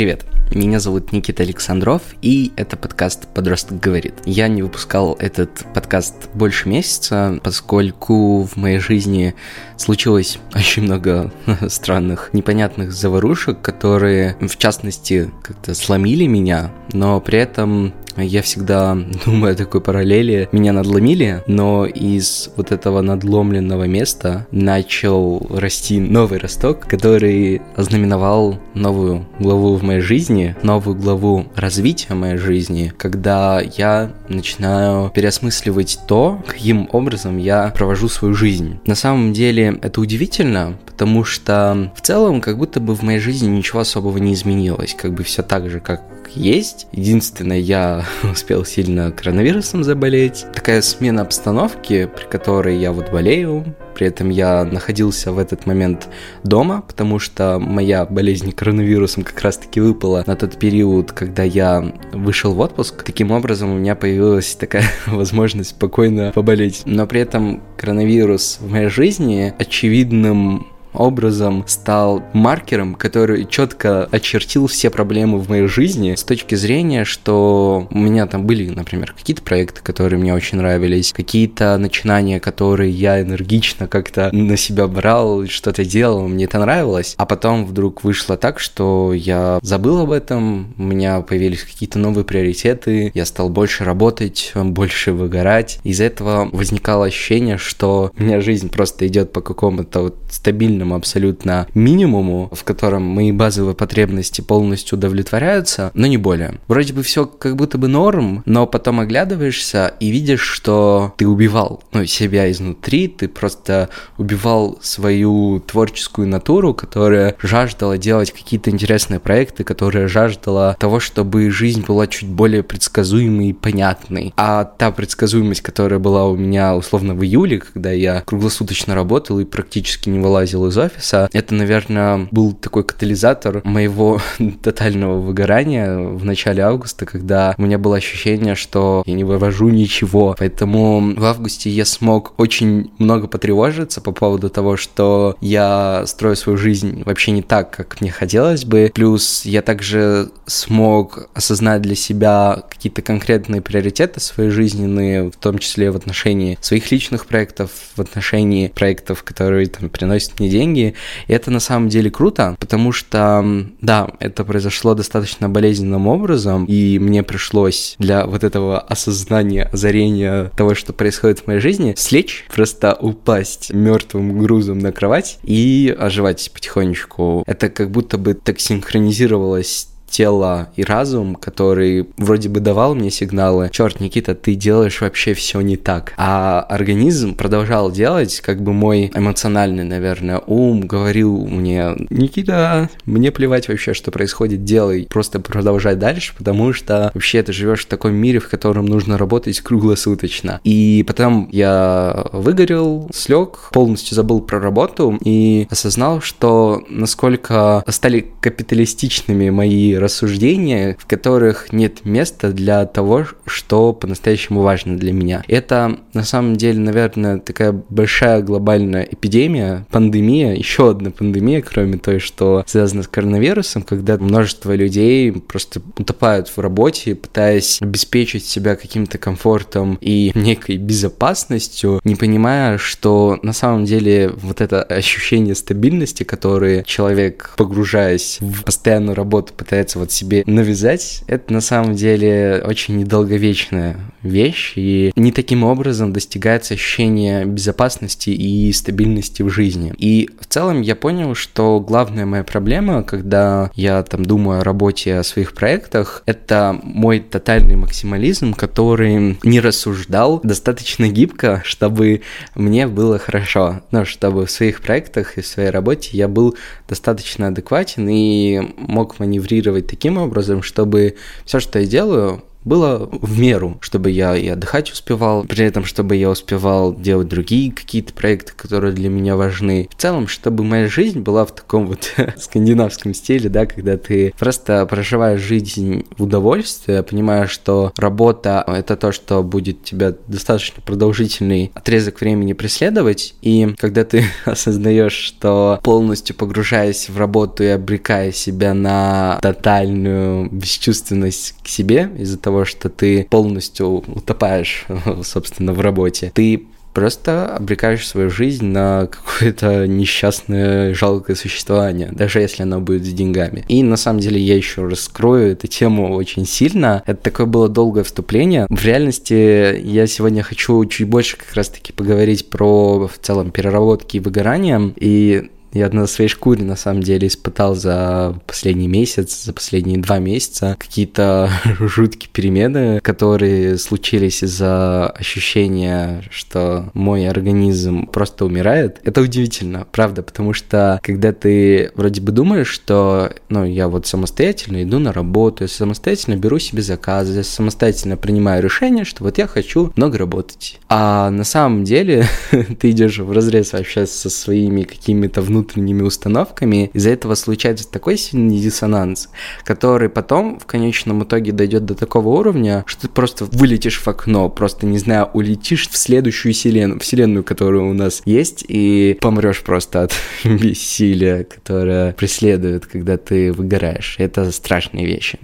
Привет, меня зовут Никита Александров, и это подкаст «Подросток говорит». Я не выпускал этот подкаст больше месяца, поскольку в моей жизни случилось очень много странных, непонятных заварушек, которые, в частности, как-то сломили меня, но при этом я всегда думаю о такой параллели. Меня надломили, но из вот этого надломленного места начал расти новый росток, который ознаменовал новую главу в моей жизни, новую главу развития моей жизни, когда я начинаю переосмысливать то, каким образом я провожу свою жизнь. На самом деле это удивительно, потому что в целом как будто бы в моей жизни ничего особого не изменилось, как бы все так же, как есть. Единственное, я успел сильно коронавирусом заболеть. Такая смена обстановки, при которой я вот болею, при этом я находился в этот момент дома, потому что моя болезнь коронавирусом как раз-таки выпала на тот период, когда я вышел в отпуск. Таким образом, у меня появилась такая возможность спокойно поболеть. Но при этом коронавирус в моей жизни очевидным образом стал маркером, который четко очертил все проблемы в моей жизни с точки зрения, что у меня там были, например, какие-то проекты, которые мне очень нравились, какие-то начинания, которые я энергично как-то на себя брал, что-то делал, мне это нравилось, а потом вдруг вышло так, что я забыл об этом, у меня появились какие-то новые приоритеты, я стал больше работать, больше выгорать, из-за этого возникало ощущение, что у меня жизнь просто идет по какому-то вот стабильному минимальному абсолютно минимуму, в котором мои базовые потребности полностью удовлетворяются, но не более. Вроде бы все как будто бы норм, но потом оглядываешься и видишь, что ты убивал ну, себя изнутри, ты просто убивал свою творческую натуру, которая жаждала делать какие-то интересные проекты, которая жаждала того, чтобы жизнь была чуть более предсказуемой и понятной. А та предсказуемость, которая была у меня условно в июле, когда я круглосуточно работал и практически не вылазил из офиса. Это, наверное, был такой катализатор моего тотального выгорания в начале августа, когда у меня было ощущение, что я не вывожу ничего. Поэтому в августе я смог очень много потревожиться по поводу того, что я строю свою жизнь вообще не так, как мне хотелось бы. Плюс я также смог осознать для себя какие-то конкретные приоритеты своей жизненные, в том числе в отношении своих личных проектов, в отношении проектов, которые там приносят мне деньги, деньги. И это на самом деле круто, потому что, да, это произошло достаточно болезненным образом, и мне пришлось для вот этого осознания, озарения того, что происходит в моей жизни, слечь, просто упасть мертвым грузом на кровать и оживать потихонечку. Это как будто бы так синхронизировалось тело и разум, который вроде бы давал мне сигналы, черт, Никита, ты делаешь вообще все не так. А организм продолжал делать, как бы мой эмоциональный, наверное, ум говорил мне, Никита, мне плевать вообще, что происходит, делай, просто продолжай дальше, потому что вообще ты живешь в таком мире, в котором нужно работать круглосуточно. И потом я выгорел, слег, полностью забыл про работу и осознал, что насколько стали капиталистичными мои рассуждения, в которых нет места для того, что по-настоящему важно для меня. Это на самом деле, наверное, такая большая глобальная эпидемия, пандемия, еще одна пандемия, кроме той, что связана с коронавирусом, когда множество людей просто утопают в работе, пытаясь обеспечить себя каким-то комфортом и некой безопасностью, не понимая, что на самом деле вот это ощущение стабильности, которое человек, погружаясь в постоянную работу, пытается пытается вот себе навязать, это на самом деле очень недолговечная вещь, и не таким образом достигается ощущение безопасности и стабильности в жизни. И в целом я понял, что главная моя проблема, когда я там думаю о работе, о своих проектах, это мой тотальный максимализм, который не рассуждал достаточно гибко, чтобы мне было хорошо, но чтобы в своих проектах и в своей работе я был достаточно адекватен и мог маневрировать таким образом, чтобы все, что я делаю, было в меру, чтобы я и отдыхать успевал, при этом, чтобы я успевал делать другие какие-то проекты, которые для меня важны. В целом, чтобы моя жизнь была в таком вот скандинавском стиле, да, когда ты просто проживаешь жизнь в удовольствии, понимаешь, что работа — это то, что будет тебя достаточно продолжительный отрезок времени преследовать, и когда ты осознаешь, что полностью погружаясь в работу и обрекая себя на тотальную бесчувственность к себе из-за того, что ты полностью утопаешь, собственно, в работе, ты просто обрекаешь свою жизнь на какое-то несчастное, жалкое существование, даже если оно будет с деньгами. И на самом деле я еще раскрою эту тему очень сильно. Это такое было долгое вступление. В реальности я сегодня хочу чуть больше как раз-таки поговорить про в целом переработки и выгорание. И я на своей шкуре, на самом деле, испытал за последний месяц, за последние два месяца какие-то жуткие перемены, которые случились из-за ощущения, что мой организм просто умирает. Это удивительно, правда, потому что когда ты вроде бы думаешь, что, ну, я вот самостоятельно иду на работу, я самостоятельно беру себе заказы, я самостоятельно принимаю решение, что вот я хочу много работать. А на самом деле ты идешь в разрез вообще со своими какими-то внутренними внутренними установками, из-за этого случается такой сильный диссонанс, который потом в конечном итоге дойдет до такого уровня, что ты просто вылетишь в окно, просто, не знаю, улетишь в следующую вселенную, вселенную, которая у нас есть, и помрешь просто от бессилия, которое преследует, когда ты выгораешь. Это страшные вещи.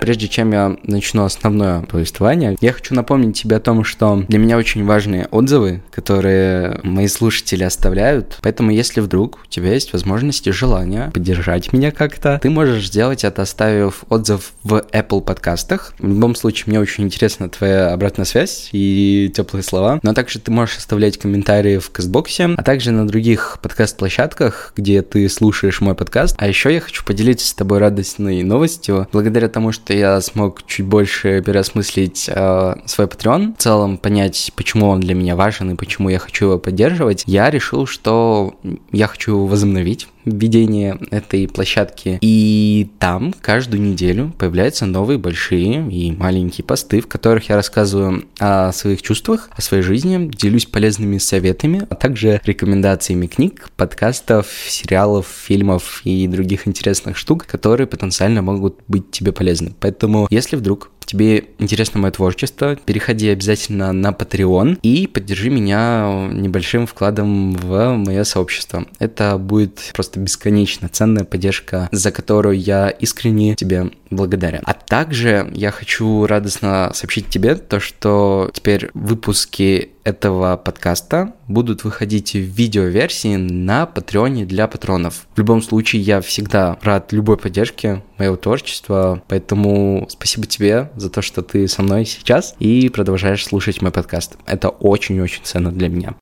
Прежде чем я начну основное повествование, я хочу напомнить тебе о том, что для меня очень важны отзывы, которые мои слушатели оставляют. Поэтому, если вдруг у тебя есть возможность и желание поддержать меня как-то, ты можешь сделать это, оставив отзыв в Apple подкастах. В любом случае, мне очень интересна твоя обратная связь и теплые слова. Но также ты можешь оставлять комментарии в Кастбоксе, а также на других подкаст-площадках, где ты слушаешь мой подкаст. А еще я хочу поделиться с тобой радостной новостью. Благодаря тому, что я смог чуть больше переосмыслить э, свой Patreon, в целом понять, почему он для меня важен и почему я хочу его поддерживать, я решил, что я хочу возобновить введение этой площадки. И там каждую неделю появляются новые большие и маленькие посты, в которых я рассказываю о своих чувствах, о своей жизни, делюсь полезными советами, а также рекомендациями книг, подкастов, сериалов, фильмов и других интересных штук, которые потенциально могут быть тебе полезны. Поэтому, если вдруг тебе интересно мое творчество, переходи обязательно на Patreon и поддержи меня небольшим вкладом в мое сообщество. Это будет просто бесконечно ценная поддержка, за которую я искренне тебе благодарен. А также я хочу радостно сообщить тебе то, что теперь выпуски этого подкаста будут выходить в видеоверсии на Патреоне для патронов. В любом случае, я всегда рад любой поддержке моего творчества, поэтому спасибо тебе за то, что ты со мной сейчас и продолжаешь слушать мой подкаст. Это очень-очень ценно для меня.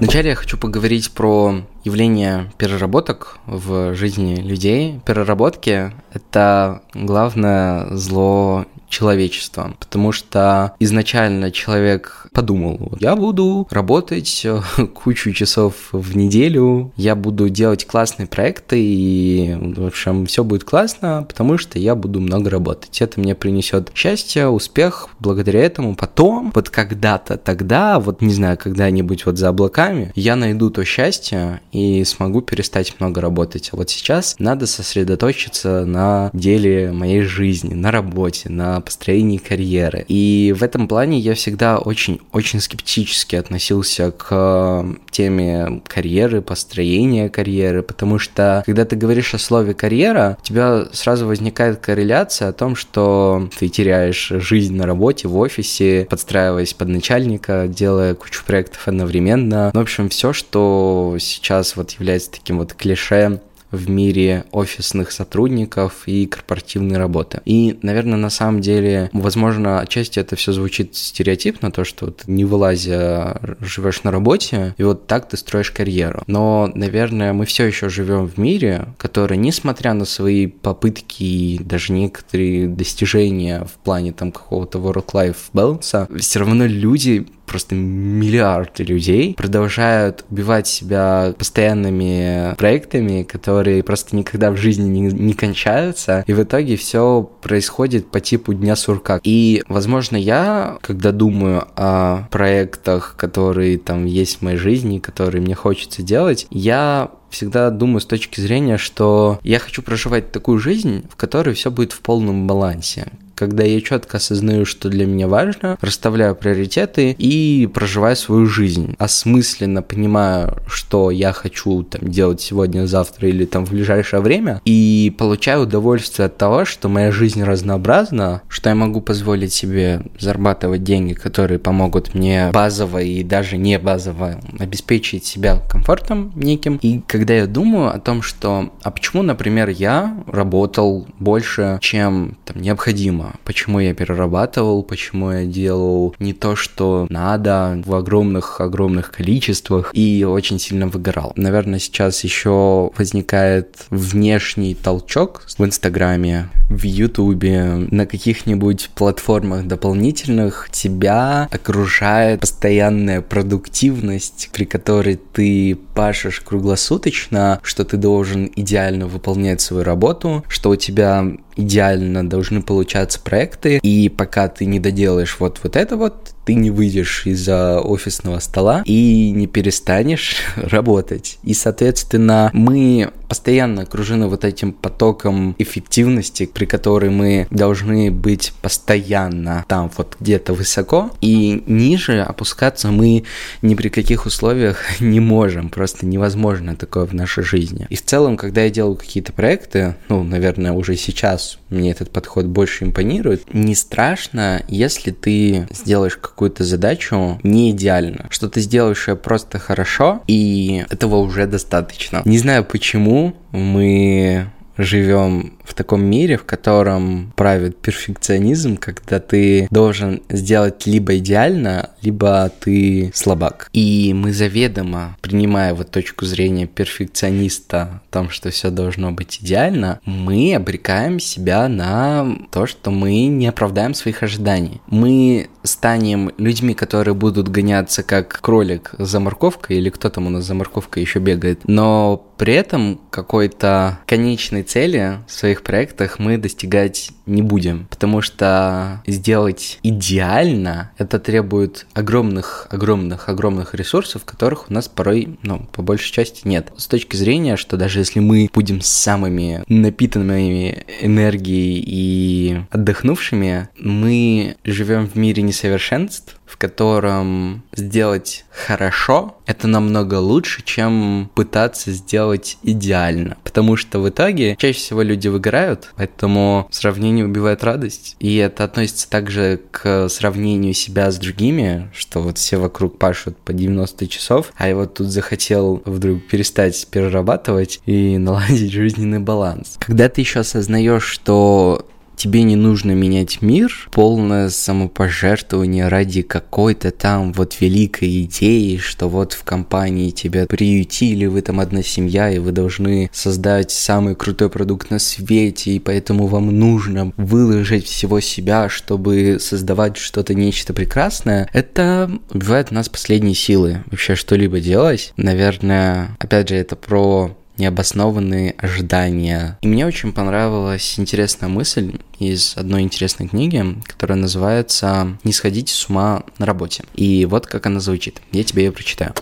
Вначале я хочу поговорить про явление переработок в жизни людей. Переработки — это главное зло человечества, потому что изначально человек подумал, я буду работать э, кучу часов в неделю, я буду делать классные проекты, и, в общем, все будет классно, потому что я буду много работать. Это мне принесет счастье, успех, благодаря этому потом, вот когда-то тогда, вот не знаю, когда-нибудь вот за облаками, я найду то счастье и смогу перестать много работать. А вот сейчас надо сосредоточиться на деле моей жизни, на работе, на построении карьеры. И в этом плане я всегда очень-очень скептически относился к э, теме карьеры, построения карьеры, потому что когда ты говоришь о слове карьера, у тебя сразу возникает корреляция о том, что ты теряешь жизнь на работе, в офисе, подстраиваясь под начальника, делая кучу проектов одновременно. В общем, все, что сейчас вот является таким вот клише в мире офисных сотрудников и корпоративной работы. И, наверное, на самом деле, возможно, отчасти это все звучит стереотипно, то, что вот не вылазя живешь на работе, и вот так ты строишь карьеру. Но, наверное, мы все еще живем в мире, который, несмотря на свои попытки и даже некоторые достижения в плане там какого-то work-life balance, все равно люди просто миллиарды людей продолжают убивать себя постоянными проектами, которые просто никогда в жизни не, не кончаются, и в итоге все происходит по типу дня сурка. И, возможно, я, когда думаю о проектах, которые там есть в моей жизни, которые мне хочется делать, я всегда думаю с точки зрения, что я хочу проживать такую жизнь, в которой все будет в полном балансе когда я четко осознаю, что для меня важно, расставляю приоритеты и проживаю свою жизнь. Осмысленно понимаю, что я хочу там делать сегодня, завтра или там в ближайшее время, и получаю удовольствие от того, что моя жизнь разнообразна, что я могу позволить себе зарабатывать деньги, которые помогут мне базово и даже не базово обеспечить себя комфортом неким. И когда я думаю о том, что, а почему, например, я работал больше, чем там необходимо, проблема. Почему я перерабатывал, почему я делал не то, что надо в огромных-огромных количествах и очень сильно выгорал. Наверное, сейчас еще возникает внешний толчок в Инстаграме, в Ютубе, на каких-нибудь платформах дополнительных тебя окружает постоянная продуктивность, при которой ты пашешь круглосуточно, что ты должен идеально выполнять свою работу, что у тебя идеально должны получаться проекты, и пока ты не доделаешь вот вот это вот, ты не выйдешь из-за офисного стола и не перестанешь работать. И, соответственно, мы постоянно окружены вот этим потоком эффективности, при которой мы должны быть постоянно там вот где-то высоко, и ниже опускаться мы ни при каких условиях не можем, просто невозможно такое в нашей жизни. И в целом, когда я делаю какие-то проекты, ну, наверное, уже сейчас мне этот подход больше импонирует, не страшно, если ты сделаешь какую-то задачу не идеально, что ты сделаешь ее просто хорошо, и этого уже достаточно. Не знаю почему мы живем в таком мире, в котором правит перфекционизм, когда ты должен сделать либо идеально, либо ты слабак. И мы заведомо, принимая вот точку зрения перфекциониста о том, что все должно быть идеально, мы обрекаем себя на то, что мы не оправдаем своих ожиданий. Мы станем людьми, которые будут гоняться как кролик за морковкой, или кто там у нас за морковкой еще бегает, но при этом какой-то конечной цели в своих проектах мы достигать не будем, потому что сделать идеально это требует огромных, огромных, огромных ресурсов, которых у нас порой, ну, по большей части нет. С точки зрения, что даже если мы будем самыми напитанными энергией и отдохнувшими, мы живем в мире несовершенств, в котором сделать хорошо это намного лучше, чем пытаться сделать идеально. Потому что в итоге чаще всего люди выиграют, поэтому сравнение убивает радость. И это относится также к сравнению себя с другими, что вот все вокруг пашут по 90 часов, а я вот тут захотел вдруг перестать перерабатывать и наладить жизненный баланс. Когда ты еще осознаешь, что тебе не нужно менять мир, полное самопожертвование ради какой-то там вот великой идеи, что вот в компании тебя приютили, вы там одна семья, и вы должны создать самый крутой продукт на свете, и поэтому вам нужно выложить всего себя, чтобы создавать что-то, нечто прекрасное, это убивает у нас последние силы вообще что-либо делать. Наверное, опять же, это про необоснованные ожидания. И мне очень понравилась интересная мысль из одной интересной книги, которая называется «Не сходите с ума на работе». И вот как она звучит. Я тебе ее прочитаю.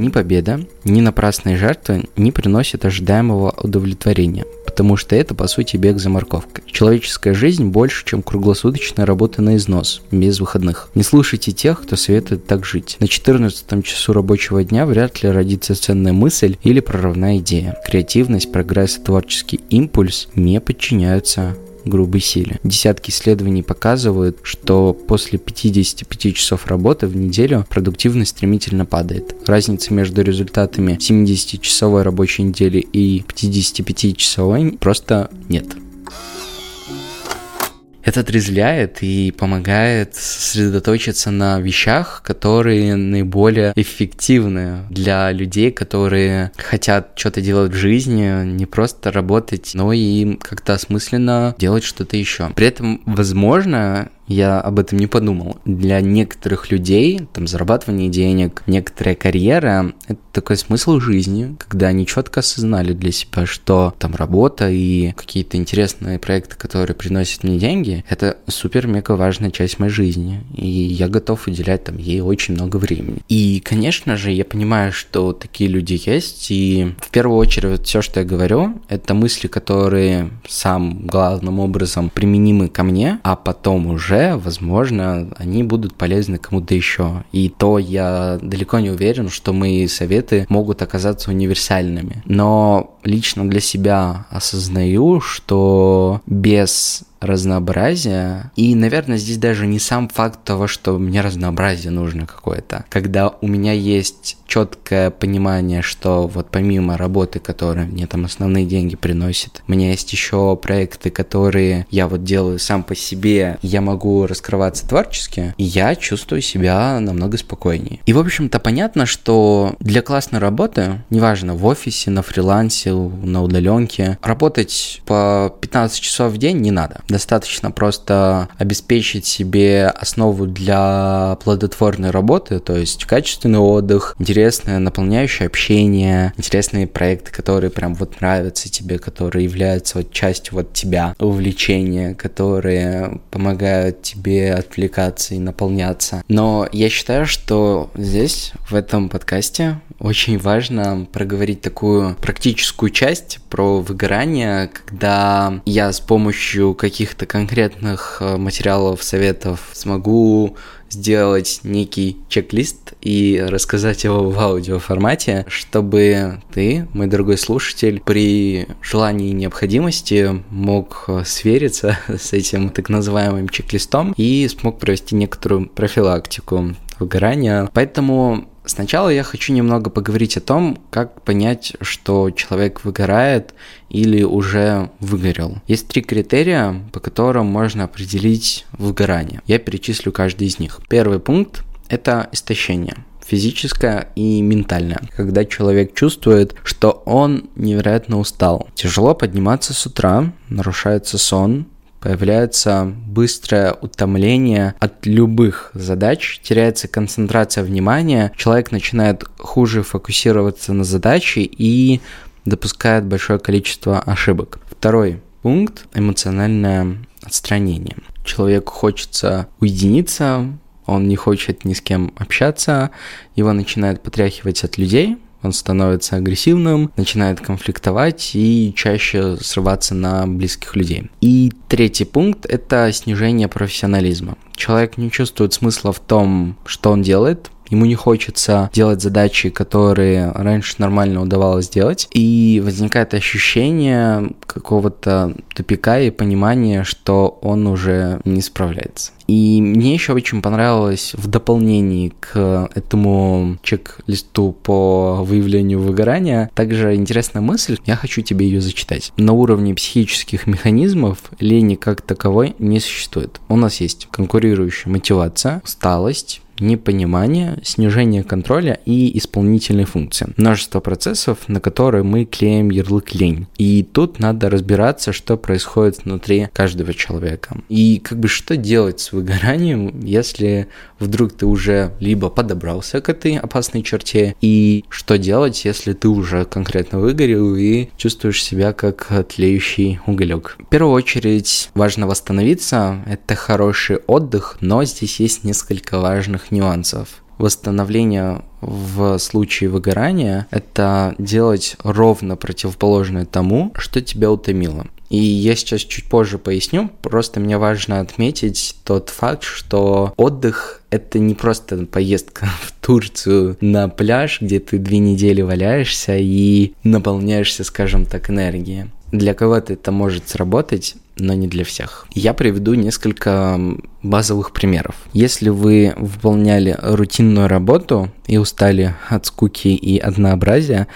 Ни победа, ни напрасные жертвы не приносят ожидаемого удовлетворения, потому что это, по сути, бег за морковкой. Человеческая жизнь больше, чем круглосуточная работа на износ, без выходных. Не слушайте тех, кто советует так жить. На 14 часу рабочего дня вряд ли родится ценная мысль или прорывная идея. Креативность, прогресс и творческий импульс не подчиняются грубой силе. Десятки исследований показывают, что после 55 часов работы в неделю продуктивность стремительно падает. Разницы между результатами 70-часовой рабочей недели и 55-часовой просто нет. Это отрезвляет и помогает сосредоточиться на вещах, которые наиболее эффективны для людей, которые хотят что-то делать в жизни, не просто работать, но и как-то осмысленно делать что-то еще. При этом, возможно, я об этом не подумал. Для некоторых людей, там, зарабатывание денег, некоторая карьера — это такой смысл жизни, когда они четко осознали для себя, что там работа и какие-то интересные проекты, которые приносят мне деньги, это супер-мега важная часть моей жизни, и я готов уделять там ей очень много времени. И, конечно же, я понимаю, что такие люди есть, и в первую очередь все, что я говорю, это мысли, которые сам главным образом применимы ко мне, а потом уже, возможно, они будут полезны кому-то еще. И то я далеко не уверен, что мои советы могут оказаться универсальными. Но лично для себя осознаю, что без разнообразия. И, наверное, здесь даже не сам факт того, что мне разнообразие нужно какое-то. Когда у меня есть четкое понимание, что вот помимо работы, которая мне там основные деньги приносит, у меня есть еще проекты, которые я вот делаю сам по себе, я могу раскрываться творчески, и я чувствую себя намного спокойнее. И, в общем-то, понятно, что для классной работы, неважно, в офисе, на фрилансе, на удаленке, работать по 15 часов в день не надо. Достаточно просто обеспечить себе основу для плодотворной работы, то есть качественный отдых, интересное наполняющее общение, интересные проекты, которые прям вот нравятся тебе, которые являются вот частью вот тебя, увлечения, которые помогают тебе отвлекаться и наполняться. Но я считаю, что здесь, в этом подкасте, очень важно проговорить такую практическую часть про выгорание, когда я с помощью каких-то конкретных э, материалов, советов смогу сделать некий чек-лист и рассказать его в аудиоформате, чтобы ты, мой дорогой слушатель, при желании и необходимости мог свериться с этим так называемым чек-листом и смог провести некоторую профилактику выгорания. Поэтому Сначала я хочу немного поговорить о том, как понять, что человек выгорает или уже выгорел. Есть три критерия, по которым можно определить выгорание. Я перечислю каждый из них. Первый пункт – это истощение физическое и ментальное. Когда человек чувствует, что он невероятно устал. Тяжело подниматься с утра, нарушается сон, появляется быстрое утомление от любых задач, теряется концентрация внимания, человек начинает хуже фокусироваться на задаче и допускает большое количество ошибок. Второй пункт – эмоциональное отстранение. Человеку хочется уединиться, он не хочет ни с кем общаться, его начинает потряхивать от людей – он становится агрессивным, начинает конфликтовать и чаще срываться на близких людей. И третий пункт – это снижение профессионализма. Человек не чувствует смысла в том, что он делает, ему не хочется делать задачи, которые раньше нормально удавалось делать, и возникает ощущение какого-то тупика и понимания, что он уже не справляется. И мне еще очень понравилось в дополнении к этому чек-листу по выявлению выгорания также интересная мысль, я хочу тебе ее зачитать. На уровне психических механизмов лени как таковой не существует. У нас есть конкурирующая мотивация, усталость, непонимание, снижение контроля и исполнительные функции. Множество процессов, на которые мы клеим ярлык лень. И тут надо разбираться, что происходит внутри каждого человека. И как бы что делать с выгоранием, если вдруг ты уже либо подобрался к этой опасной черте, и что делать, если ты уже конкретно выгорел и чувствуешь себя как тлеющий уголек. В первую очередь важно восстановиться, это хороший отдых, но здесь есть несколько важных нюансов. Восстановление в случае выгорания – это делать ровно противоположное тому, что тебя утомило. И я сейчас чуть позже поясню, просто мне важно отметить тот факт, что отдых – это не просто поездка в Турцию на пляж, где ты две недели валяешься и наполняешься, скажем так, энергией. Для кого-то это может сработать, но не для всех. Я приведу несколько базовых примеров. Если вы выполняли рутинную работу и устали от скуки и однообразия,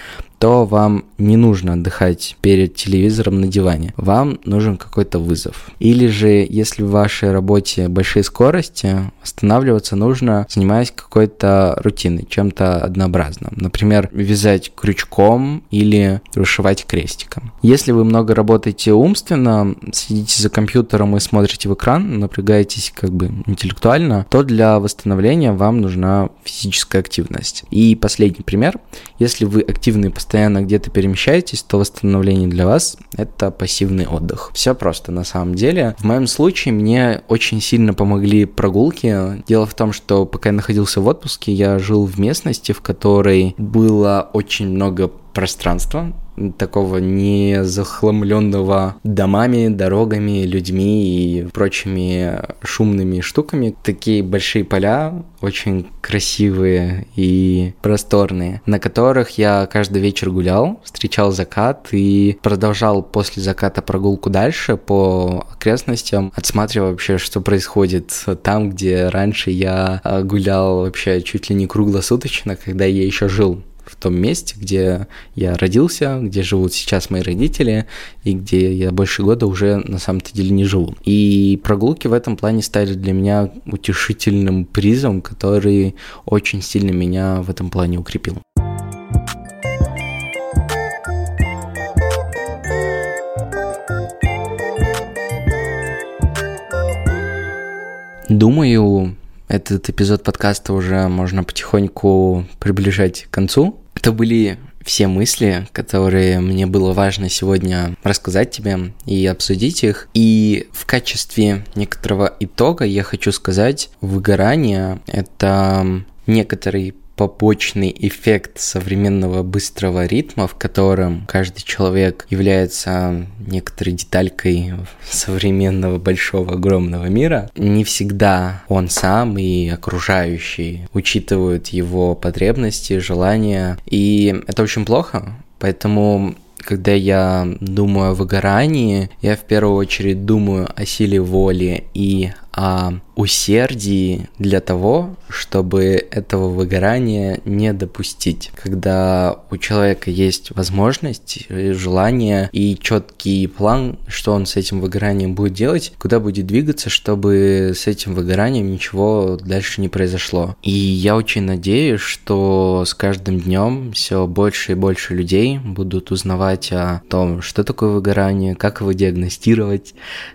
то вам не нужно отдыхать перед телевизором на диване. Вам нужен какой-то вызов. Или же, если в вашей работе большие скорости, останавливаться нужно, занимаясь какой-то рутиной, чем-то однообразным. Например, вязать крючком или вышивать крестиком. Если вы много работаете умственно, сидите за компьютером и смотрите в экран, напрягаетесь как бы интеллектуально, то для восстановления вам нужна физическая активность. И последний пример. Если вы активны и постоянно где-то перемещаетесь, то восстановление для вас – это пассивный отдых. Все просто на самом деле. В моем случае мне очень сильно помогли прогулки. Дело в том, что пока я находился в отпуске, я жил в местности, в которой было очень много пространства, такого не захламленного домами, дорогами, людьми и прочими шумными штуками. Такие большие поля, очень красивые и просторные, на которых я каждый вечер гулял, встречал закат и продолжал после заката прогулку дальше по окрестностям, отсматривая вообще, что происходит там, где раньше я гулял вообще чуть ли не круглосуточно, когда я еще жил в том месте, где я родился, где живут сейчас мои родители, и где я больше года уже на самом-то деле не живу. И прогулки в этом плане стали для меня утешительным призом, который очень сильно меня в этом плане укрепил. Думаю, этот эпизод подкаста уже можно потихоньку приближать к концу. Это были все мысли, которые мне было важно сегодня рассказать тебе и обсудить их. И в качестве некоторого итога я хочу сказать, выгорание — это некоторый побочный эффект современного быстрого ритма, в котором каждый человек является некоторой деталькой современного большого огромного мира. Не всегда он сам и окружающие учитывают его потребности, желания, и это очень плохо. Поэтому когда я думаю о выгорании, я в первую очередь думаю о силе воли и о усердии для того, чтобы этого выгорания не допустить. Когда у человека есть возможность, желание и четкий план, что он с этим выгоранием будет делать, куда будет двигаться, чтобы с этим выгоранием ничего дальше не произошло. И я очень надеюсь, что с каждым днем все больше и больше людей будут узнавать о том, что такое выгорание, как его диагностировать,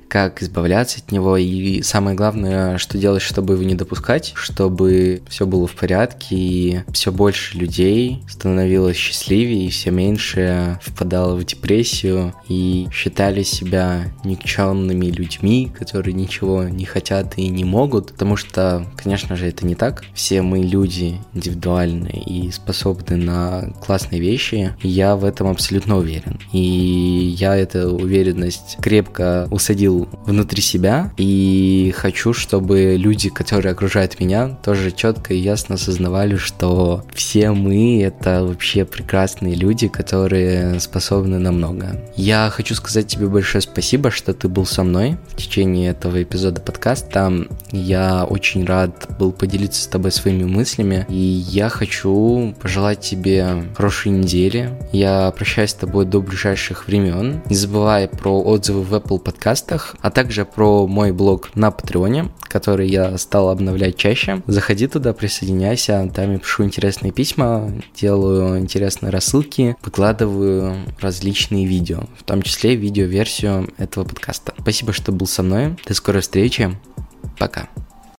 как избавляться от него и самое главное, что делать, чтобы его не допускать, чтобы все было в порядке и все больше людей становилось счастливее и все меньше впадало в депрессию и считали себя никчемными людьми, которые ничего не хотят и не могут, потому что, конечно же, это не так. Все мы люди индивидуальные и способны на классные вещи, и я в этом абсолютно уверен. И я эту уверенность крепко усадил внутри себя, и хочу, чтобы люди, которые окружают меня, тоже четко и ясно осознавали, что все мы — это вообще прекрасные люди, которые способны на много. Я хочу сказать тебе большое спасибо, что ты был со мной в течение этого эпизода подкаста. Я очень рад был поделиться с тобой своими мыслями, и я хочу пожелать тебе хорошей недели. Я прощаюсь с тобой до ближайших времен. Не забывай про отзывы в Apple подкастах, а также про мой блог на Патреоне, который я стал обновлять чаще. Заходи туда, присоединяйся, там я пишу интересные письма, делаю интересные рассылки, выкладываю различные видео, в том числе видео-версию этого подкаста. Спасибо, что был со мной. До скорой встречи. Пока.